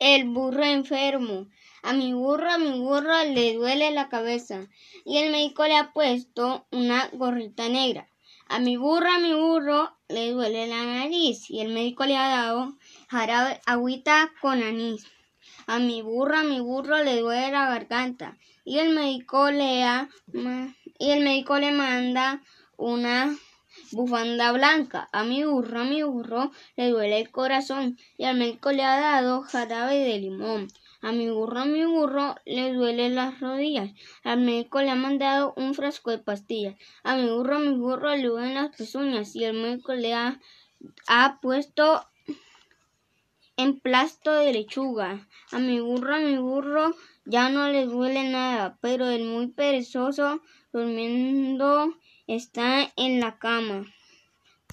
El burro enfermo. A mi burro, a mi burro le duele la cabeza y el médico le ha puesto una gorrita negra. A mi burro, a mi burro le duele la nariz y el médico le ha dado jarabe, agüita con anís. A mi burro, a mi burro le duele la garganta y el médico le ha, y el médico le manda una bufanda blanca. A mi burro, a mi burro le duele el corazón y al médico le ha dado jarabe de limón. A mi burro, a mi burro le duelen las rodillas. Al médico le ha mandado un frasco de pastillas. A mi burro, a mi burro le duelen las pezuñas y el médico le ha, ha puesto emplasto de lechuga. A mi burro, a mi burro ya no le duele nada, pero el muy perezoso durmiendo está en la cama.